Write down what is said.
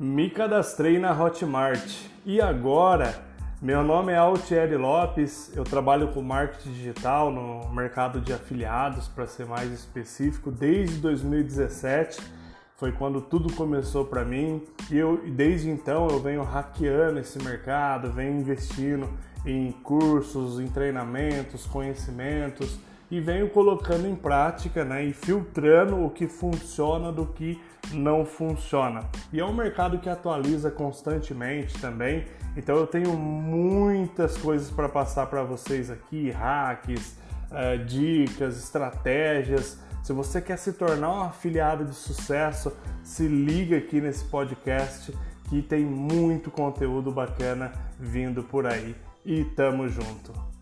Me cadastrei na Hotmart. E agora meu nome é Altieri Lopes, eu trabalho com marketing digital no mercado de afiliados, para ser mais específico, desde 2017 foi quando tudo começou para mim. E eu desde então eu venho hackeando esse mercado, venho investindo em cursos, em treinamentos, conhecimentos e venho colocando em prática né, e filtrando o que funciona do que não funciona. E é um mercado que atualiza constantemente também, então eu tenho muitas coisas para passar para vocês aqui, hacks, uh, dicas, estratégias. Se você quer se tornar um afiliado de sucesso, se liga aqui nesse podcast que tem muito conteúdo bacana vindo por aí. E tamo junto!